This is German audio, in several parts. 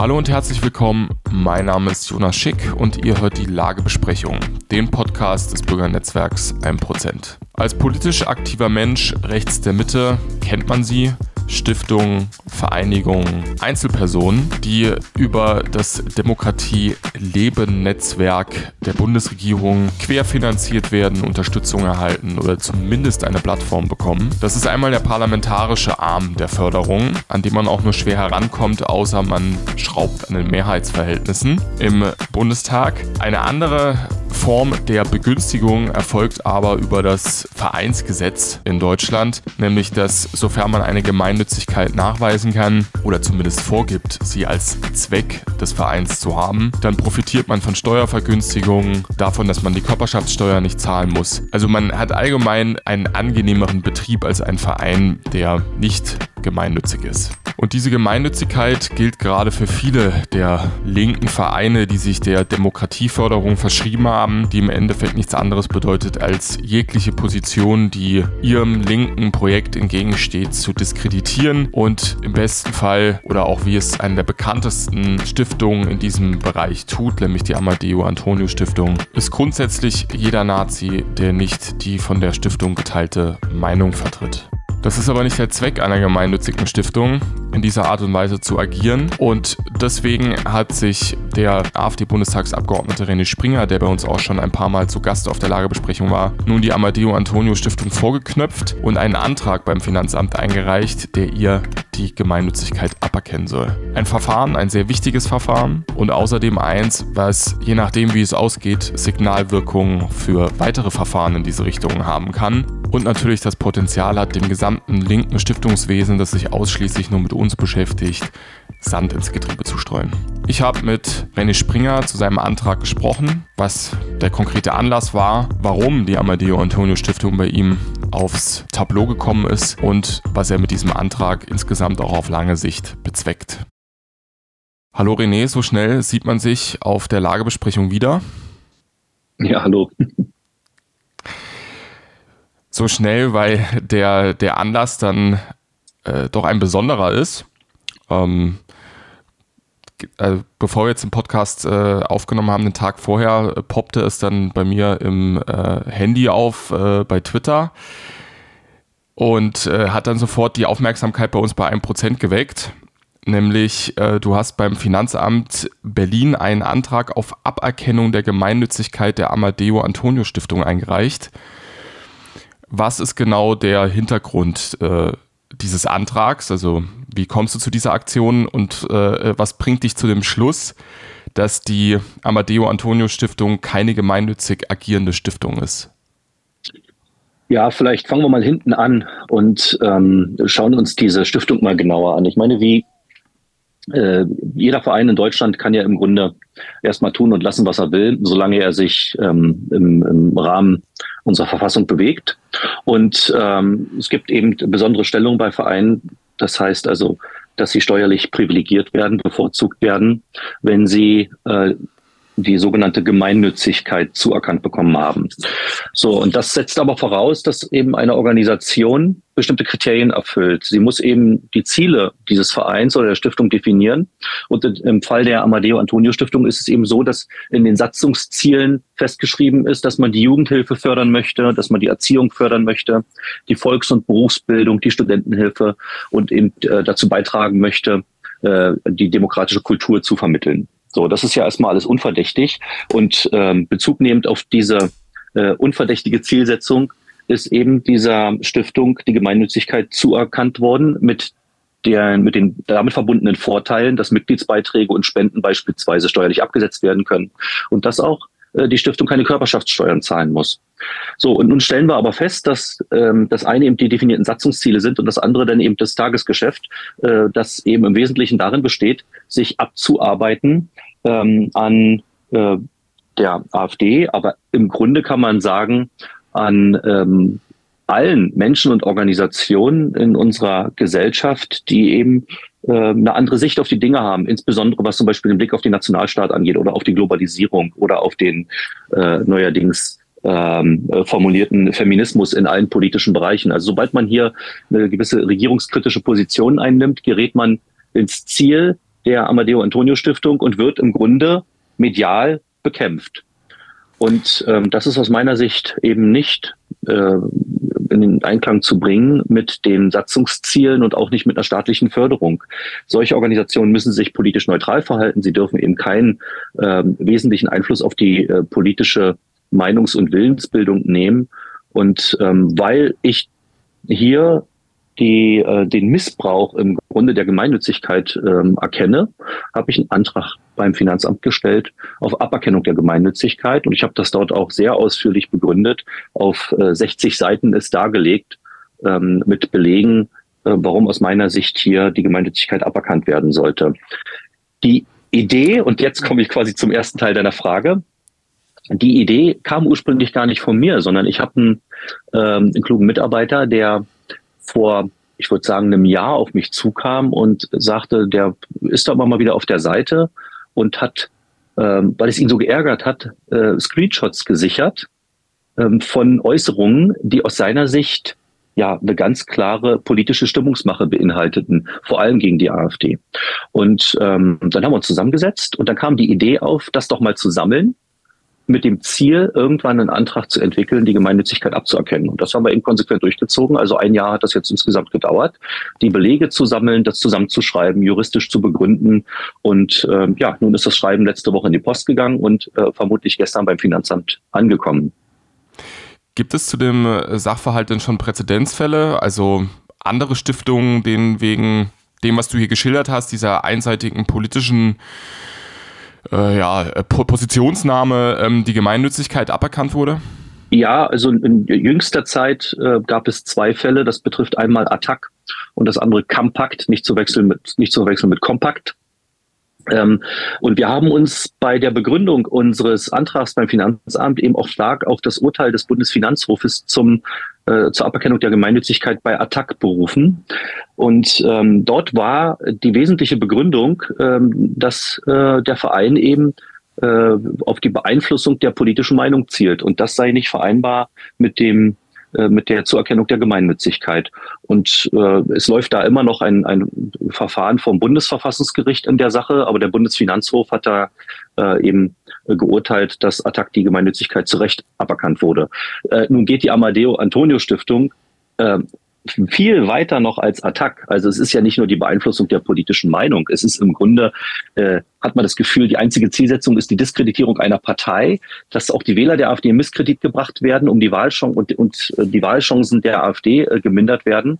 Hallo und herzlich willkommen. Mein Name ist Jonas Schick und ihr hört die Lagebesprechung, den Podcast des Bürgernetzwerks 1%. Als politisch aktiver Mensch rechts der Mitte kennt man sie, Stiftungen, Vereinigungen, Einzelpersonen, die über das Demokratie-Leben-Netzwerk der Bundesregierung querfinanziert werden, Unterstützung erhalten oder zumindest eine Plattform bekommen. Das ist einmal der parlamentarische Arm der Förderung, an dem man auch nur schwer herankommt, außer man schraubt an den Mehrheitsverhältnissen im Bundestag. Eine andere Form der Begünstigung erfolgt aber über das Vereinsgesetz in Deutschland, nämlich dass sofern man eine Gemeinnützigkeit nachweisen kann oder zumindest vorgibt, sie als Zweck des Vereins zu haben, dann profitiert man von Steuervergünstigungen, davon, dass man die Körperschaftssteuer nicht zahlen muss. Also man hat allgemein einen angenehmeren Betrieb als ein Verein, der nicht gemeinnützig ist. Und diese Gemeinnützigkeit gilt gerade für viele der linken Vereine, die sich der Demokratieförderung verschrieben haben, die im Endeffekt nichts anderes bedeutet, als jegliche Position, die ihrem linken Projekt entgegensteht, zu diskreditieren und im besten Fall oder auch wie es eine der bekanntesten Stiftungen in diesem Bereich tut, nämlich die Amadeo Antonio Stiftung, ist grundsätzlich jeder Nazi, der nicht die von der Stiftung geteilte Meinung vertritt. Das ist aber nicht der Zweck einer gemeinnützigen Stiftung, in dieser Art und Weise zu agieren. Und deswegen hat sich der AfD-Bundestagsabgeordnete René Springer, der bei uns auch schon ein paar Mal zu Gast auf der Lagebesprechung war, nun die Amadeo Antonio Stiftung vorgeknöpft und einen Antrag beim Finanzamt eingereicht, der ihr die Gemeinnützigkeit aberkennen soll. Ein Verfahren, ein sehr wichtiges Verfahren und außerdem eins, was je nachdem, wie es ausgeht, Signalwirkungen für weitere Verfahren in diese Richtung haben kann und natürlich das Potenzial hat, dem gesamten linken Stiftungswesen, das sich ausschließlich nur mit uns beschäftigt, Sand ins Getriebe zu streuen. Ich habe mit René Springer zu seinem Antrag gesprochen, was der konkrete Anlass war, warum die Amadeo Antonio Stiftung bei ihm aufs Tableau gekommen ist und was er mit diesem Antrag insgesamt auch auf lange Sicht bezweckt. Hallo René, so schnell sieht man sich auf der Lagebesprechung wieder. Ja, hallo so schnell, weil der, der Anlass dann äh, doch ein besonderer ist. Ähm, äh, bevor wir jetzt den Podcast äh, aufgenommen haben, den Tag vorher, äh, poppte es dann bei mir im äh, Handy auf äh, bei Twitter und hat dann sofort die Aufmerksamkeit bei uns bei 1% geweckt. Nämlich, du hast beim Finanzamt Berlin einen Antrag auf Aberkennung der Gemeinnützigkeit der Amadeo Antonio Stiftung eingereicht was ist genau der Hintergrund äh, dieses Antrags? Also wie kommst du zu dieser Aktion und äh, was bringt dich zu dem Schluss, dass die Amadeo Antonio Stiftung keine gemeinnützig agierende Stiftung ist? Ja, vielleicht fangen wir mal hinten an und ähm, schauen uns diese Stiftung mal genauer an. Ich meine, wie äh, jeder Verein in Deutschland kann ja im Grunde erstmal tun und lassen, was er will, solange er sich ähm, im, im Rahmen unserer Verfassung bewegt. Und ähm, es gibt eben besondere Stellungen bei Vereinen. Das heißt also, dass sie steuerlich privilegiert werden, bevorzugt werden, wenn sie äh, die sogenannte Gemeinnützigkeit zuerkannt bekommen haben. So, und das setzt aber voraus, dass eben eine Organisation bestimmte Kriterien erfüllt. Sie muss eben die Ziele dieses Vereins oder der Stiftung definieren. Und im Fall der Amadeo Antonio Stiftung ist es eben so, dass in den Satzungszielen festgeschrieben ist, dass man die Jugendhilfe fördern möchte, dass man die Erziehung fördern möchte, die Volks- und Berufsbildung, die Studentenhilfe und eben äh, dazu beitragen möchte, äh, die demokratische Kultur zu vermitteln. So, das ist ja erstmal alles unverdächtig. Und ähm, Bezug nehmend auf diese äh, unverdächtige Zielsetzung ist eben dieser Stiftung die Gemeinnützigkeit zuerkannt worden mit der, mit den damit verbundenen Vorteilen, dass Mitgliedsbeiträge und Spenden beispielsweise steuerlich abgesetzt werden können und dass auch die Stiftung keine Körperschaftssteuern zahlen muss. So, und nun stellen wir aber fest, dass ähm, das eine eben die definierten Satzungsziele sind und das andere dann eben das Tagesgeschäft, äh, das eben im Wesentlichen darin besteht, sich abzuarbeiten ähm, an äh, der AfD, aber im Grunde kann man sagen, an ähm, allen Menschen und Organisationen in unserer Gesellschaft, die eben äh, eine andere Sicht auf die Dinge haben, insbesondere was zum Beispiel den Blick auf den Nationalstaat angeht oder auf die Globalisierung oder auf den äh, neuerdings ähm, formulierten Feminismus in allen politischen Bereichen. Also sobald man hier eine gewisse regierungskritische Position einnimmt, gerät man ins Ziel, der Amadeo Antonio Stiftung und wird im Grunde medial bekämpft. Und ähm, das ist aus meiner Sicht eben nicht äh, in den Einklang zu bringen mit den Satzungszielen und auch nicht mit einer staatlichen Förderung. Solche Organisationen müssen sich politisch neutral verhalten. Sie dürfen eben keinen äh, wesentlichen Einfluss auf die äh, politische Meinungs- und Willensbildung nehmen. Und ähm, weil ich hier die, äh, den Missbrauch im Grunde der Gemeinnützigkeit ähm, erkenne, habe ich einen Antrag beim Finanzamt gestellt auf Aberkennung der Gemeinnützigkeit. Und ich habe das dort auch sehr ausführlich begründet. Auf äh, 60 Seiten ist dargelegt ähm, mit Belegen, äh, warum aus meiner Sicht hier die Gemeinnützigkeit aberkannt werden sollte. Die Idee, und jetzt komme ich quasi zum ersten Teil deiner Frage, die Idee kam ursprünglich gar nicht von mir, sondern ich habe einen, ähm, einen klugen Mitarbeiter, der vor, ich würde sagen, einem Jahr auf mich zukam und sagte, der ist aber mal wieder auf der Seite und hat, ähm, weil es ihn so geärgert hat, äh, Screenshots gesichert ähm, von Äußerungen, die aus seiner Sicht ja eine ganz klare politische Stimmungsmache beinhalteten, vor allem gegen die AfD. Und ähm, dann haben wir uns zusammengesetzt und dann kam die Idee auf, das doch mal zu sammeln mit dem Ziel, irgendwann einen Antrag zu entwickeln, die Gemeinnützigkeit abzuerkennen. Und das haben wir eben konsequent durchgezogen. Also ein Jahr hat das jetzt insgesamt gedauert, die Belege zu sammeln, das zusammenzuschreiben, juristisch zu begründen. Und äh, ja, nun ist das Schreiben letzte Woche in die Post gegangen und äh, vermutlich gestern beim Finanzamt angekommen. Gibt es zu dem äh, Sachverhalt denn schon Präzedenzfälle, also andere Stiftungen, denen wegen dem, was du hier geschildert hast, dieser einseitigen politischen äh, ja, äh, Positionsnahme ähm, die Gemeinnützigkeit aberkannt wurde? Ja, also in jüngster Zeit äh, gab es zwei Fälle. Das betrifft einmal Attack und das andere Compact, nicht zu wechseln mit, nicht zu wechseln mit Compact. Ähm, und wir haben uns bei der Begründung unseres Antrags beim Finanzamt eben auch stark auf das Urteil des Bundesfinanzhofes zum, äh, zur Aberkennung der Gemeinnützigkeit bei Attac berufen. Und ähm, dort war die wesentliche Begründung, ähm, dass äh, der Verein eben äh, auf die Beeinflussung der politischen Meinung zielt. Und das sei nicht vereinbar mit dem äh, mit der Zuerkennung der Gemeinnützigkeit. Und äh, es läuft da immer noch ein, ein Verfahren vom Bundesverfassungsgericht in der Sache, aber der Bundesfinanzhof hat da äh, eben geurteilt, dass Attac die Gemeinnützigkeit zu Recht aberkannt wurde. Äh, nun geht die Amadeo Antonio Stiftung äh, viel weiter noch als Attack. Also es ist ja nicht nur die Beeinflussung der politischen Meinung. Es ist im Grunde, äh, hat man das Gefühl, die einzige Zielsetzung ist die Diskreditierung einer Partei, dass auch die Wähler der AfD in Misskredit gebracht werden, um die Wahlchancen und, und äh, die Wahlchancen der AfD äh, gemindert werden.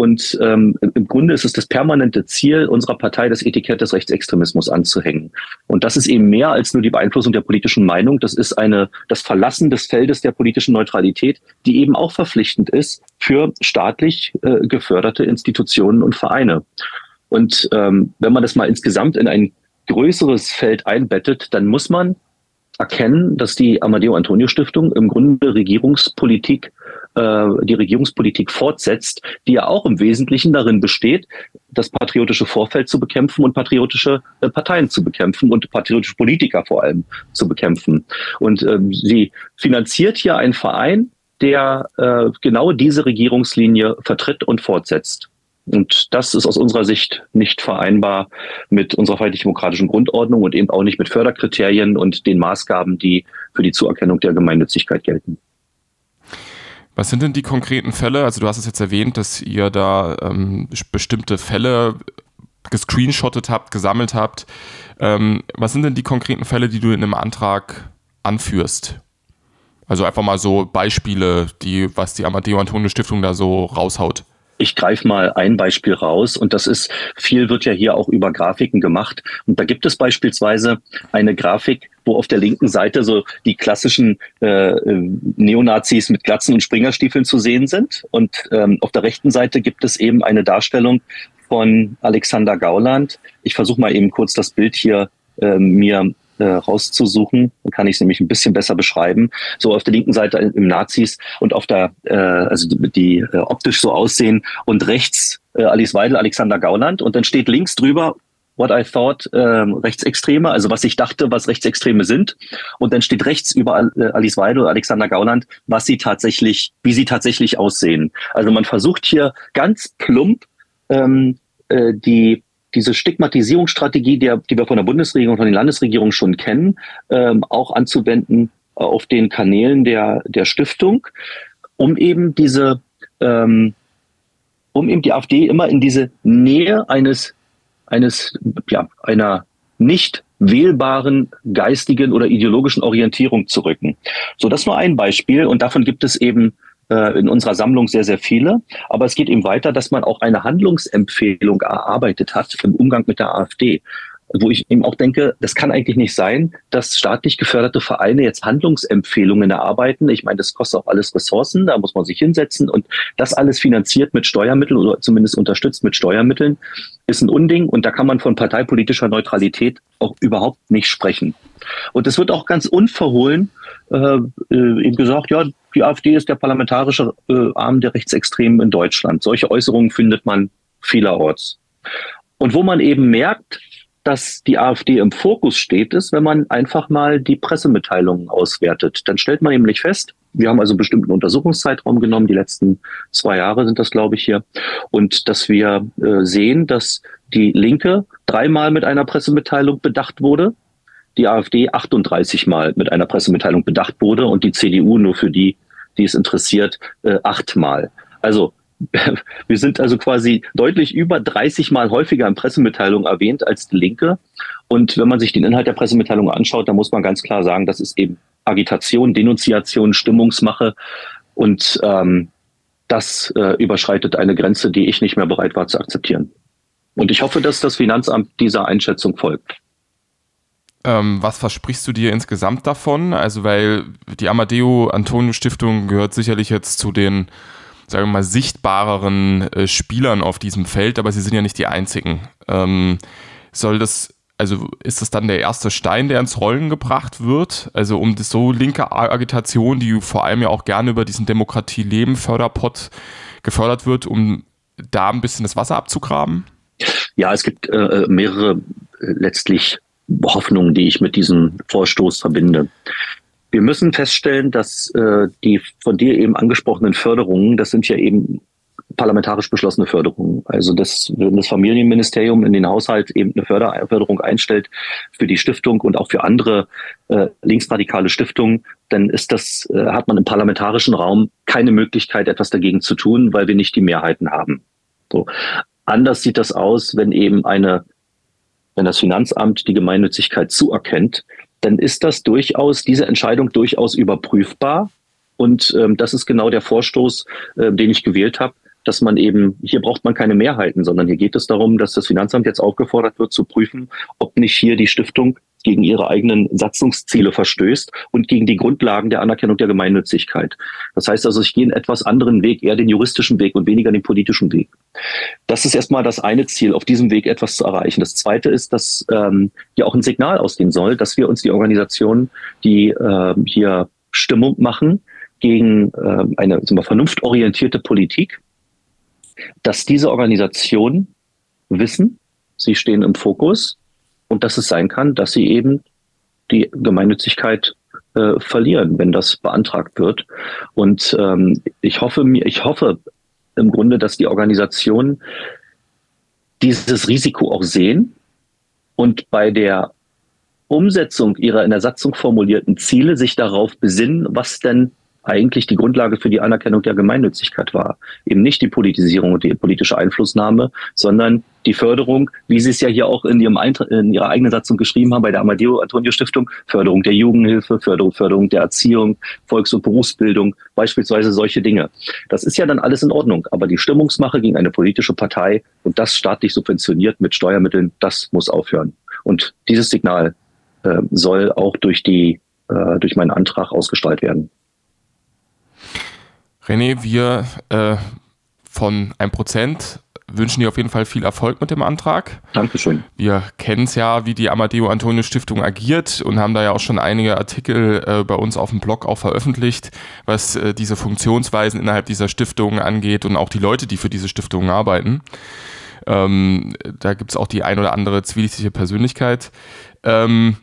Und ähm, im Grunde ist es das permanente Ziel unserer Partei, das Etikett des Rechtsextremismus anzuhängen. Und das ist eben mehr als nur die Beeinflussung der politischen Meinung. Das ist eine, das Verlassen des Feldes der politischen Neutralität, die eben auch verpflichtend ist für staatlich äh, geförderte Institutionen und Vereine. Und ähm, wenn man das mal insgesamt in ein größeres Feld einbettet, dann muss man erkennen, dass die Amadeo Antonio Stiftung im Grunde Regierungspolitik äh, die Regierungspolitik fortsetzt, die ja auch im Wesentlichen darin besteht, das patriotische Vorfeld zu bekämpfen und patriotische äh, Parteien zu bekämpfen und patriotische Politiker vor allem zu bekämpfen. Und ähm, sie finanziert hier einen Verein, der äh, genau diese Regierungslinie vertritt und fortsetzt. Und das ist aus unserer Sicht nicht vereinbar mit unserer freiheitlich-demokratischen Grundordnung und eben auch nicht mit Förderkriterien und den Maßgaben, die für die Zuerkennung der Gemeinnützigkeit gelten. Was sind denn die konkreten Fälle? Also du hast es jetzt erwähnt, dass ihr da ähm, bestimmte Fälle gescreenshottet habt, gesammelt habt. Ähm, was sind denn die konkreten Fälle, die du in einem Antrag anführst? Also einfach mal so Beispiele, die, was die Amadeo Antonio Stiftung da so raushaut. Ich greife mal ein Beispiel raus und das ist, viel wird ja hier auch über Grafiken gemacht. Und da gibt es beispielsweise eine Grafik, wo auf der linken Seite so die klassischen äh, Neonazis mit Glatzen und Springerstiefeln zu sehen sind. Und ähm, auf der rechten Seite gibt es eben eine Darstellung von Alexander Gauland. Ich versuche mal eben kurz das Bild hier äh, mir äh, rauszusuchen. Dann kann ich es nämlich ein bisschen besser beschreiben. So auf der linken Seite im Nazis und auf der, äh, also die, die äh, optisch so aussehen und rechts äh, Alice Weidel, Alexander Gauland und dann steht links drüber what I thought ähm, Rechtsextreme, also was ich dachte, was Rechtsextreme sind. Und dann steht rechts über äh, Alice Weidel, Alexander Gauland, was sie tatsächlich, wie sie tatsächlich aussehen. Also man versucht hier ganz plump ähm, äh, die diese Stigmatisierungsstrategie, die, die wir von der Bundesregierung und von den Landesregierungen schon kennen, ähm, auch anzuwenden auf den Kanälen der, der Stiftung, um eben diese, ähm, um eben die AfD immer in diese Nähe eines, eines, ja, einer nicht wählbaren geistigen oder ideologischen Orientierung zu rücken. So, das nur ein Beispiel und davon gibt es eben äh, in unserer Sammlung sehr, sehr viele. Aber es geht eben weiter, dass man auch eine Handlungsempfehlung erarbeitet hat im Umgang mit der AfD wo ich eben auch denke, das kann eigentlich nicht sein, dass staatlich geförderte Vereine jetzt Handlungsempfehlungen erarbeiten. Ich meine, das kostet auch alles Ressourcen, da muss man sich hinsetzen und das alles finanziert mit Steuermitteln oder zumindest unterstützt mit Steuermitteln, ist ein Unding und da kann man von parteipolitischer Neutralität auch überhaupt nicht sprechen. Und es wird auch ganz unverhohlen äh, äh, eben gesagt, ja, die AfD ist der parlamentarische äh, Arm der Rechtsextremen in Deutschland. Solche Äußerungen findet man vielerorts. Und wo man eben merkt, dass die AfD im Fokus steht, ist, wenn man einfach mal die Pressemitteilungen auswertet. Dann stellt man nämlich fest, wir haben also einen bestimmten Untersuchungszeitraum genommen, die letzten zwei Jahre sind das, glaube ich, hier, und dass wir äh, sehen, dass die Linke dreimal mit einer Pressemitteilung bedacht wurde, die AfD 38 Mal mit einer Pressemitteilung bedacht wurde und die CDU nur für die, die es interessiert, äh, achtmal. Also wir sind also quasi deutlich über 30 Mal häufiger in Pressemitteilungen erwähnt als die Linke. Und wenn man sich den Inhalt der Pressemitteilung anschaut, dann muss man ganz klar sagen, das ist eben Agitation, Denunziation, Stimmungsmache. Und ähm, das äh, überschreitet eine Grenze, die ich nicht mehr bereit war zu akzeptieren. Und ich hoffe, dass das Finanzamt dieser Einschätzung folgt. Ähm, was versprichst du dir insgesamt davon? Also, weil die Amadeo Antonio Stiftung gehört sicherlich jetzt zu den sagen wir mal, sichtbareren äh, Spielern auf diesem Feld, aber sie sind ja nicht die einzigen. Ähm, soll das, also ist das dann der erste Stein, der ins Rollen gebracht wird? Also um das so linke Agitation, die vor allem ja auch gerne über diesen Demokratie-Leben-Förderpot gefördert wird, um da ein bisschen das Wasser abzugraben? Ja, es gibt äh, mehrere äh, letztlich Hoffnungen, die ich mit diesem Vorstoß verbinde. Wir müssen feststellen, dass äh, die von dir eben angesprochenen Förderungen, das sind ja eben parlamentarisch beschlossene Förderungen. Also das, wenn das Familienministerium in den Haushalt eben eine Förder Förderung einstellt für die Stiftung und auch für andere äh, linksradikale Stiftungen, dann ist das, äh, hat man im parlamentarischen Raum keine Möglichkeit, etwas dagegen zu tun, weil wir nicht die Mehrheiten haben. So. Anders sieht das aus, wenn eben eine, wenn das Finanzamt die Gemeinnützigkeit zuerkennt, dann ist das durchaus, diese Entscheidung durchaus überprüfbar. Und ähm, das ist genau der Vorstoß, äh, den ich gewählt habe, dass man eben, hier braucht man keine Mehrheiten, sondern hier geht es darum, dass das Finanzamt jetzt aufgefordert wird zu prüfen, ob nicht hier die Stiftung gegen ihre eigenen Satzungsziele verstößt und gegen die Grundlagen der Anerkennung der Gemeinnützigkeit. Das heißt also, ich gehe einen etwas anderen Weg, eher den juristischen Weg und weniger den politischen Weg. Das ist erstmal das eine Ziel, auf diesem Weg etwas zu erreichen. Das zweite ist, dass ähm, hier auch ein Signal ausgehen soll, dass wir uns die Organisationen, die äh, hier Stimmung machen gegen äh, eine wir, vernunftorientierte Politik, dass diese Organisationen wissen, sie stehen im Fokus und dass es sein kann, dass sie eben die Gemeinnützigkeit äh, verlieren, wenn das beantragt wird. Und ähm, ich hoffe mir, ich hoffe im Grunde, dass die Organisationen dieses Risiko auch sehen und bei der Umsetzung ihrer in der Satzung formulierten Ziele sich darauf besinnen, was denn eigentlich die Grundlage für die Anerkennung der Gemeinnützigkeit war. Eben nicht die Politisierung und die politische Einflussnahme, sondern die Förderung, wie Sie es ja hier auch in, Ihrem Eintra in Ihrer eigenen Satzung geschrieben haben, bei der Amadeo Antonio Stiftung, Förderung der Jugendhilfe, Förderung, Förderung der Erziehung, Volks- und Berufsbildung, beispielsweise solche Dinge. Das ist ja dann alles in Ordnung, aber die Stimmungsmache gegen eine politische Partei und das staatlich subventioniert mit Steuermitteln, das muss aufhören. Und dieses Signal äh, soll auch durch die äh, durch meinen Antrag ausgestrahlt werden. René, wir äh, von 1% wünschen dir auf jeden Fall viel Erfolg mit dem Antrag. Dankeschön. Wir kennen es ja, wie die Amadeo Antonio Stiftung agiert und haben da ja auch schon einige Artikel äh, bei uns auf dem Blog auch veröffentlicht, was äh, diese Funktionsweisen innerhalb dieser Stiftung angeht und auch die Leute, die für diese Stiftungen arbeiten. Ähm, da gibt es auch die ein oder andere zwielichtige Persönlichkeit. Ähm,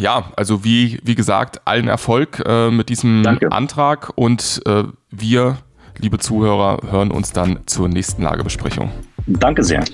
ja, also wie, wie gesagt, allen Erfolg äh, mit diesem Danke. Antrag und äh, wir, liebe Zuhörer, hören uns dann zur nächsten Lagebesprechung. Danke sehr.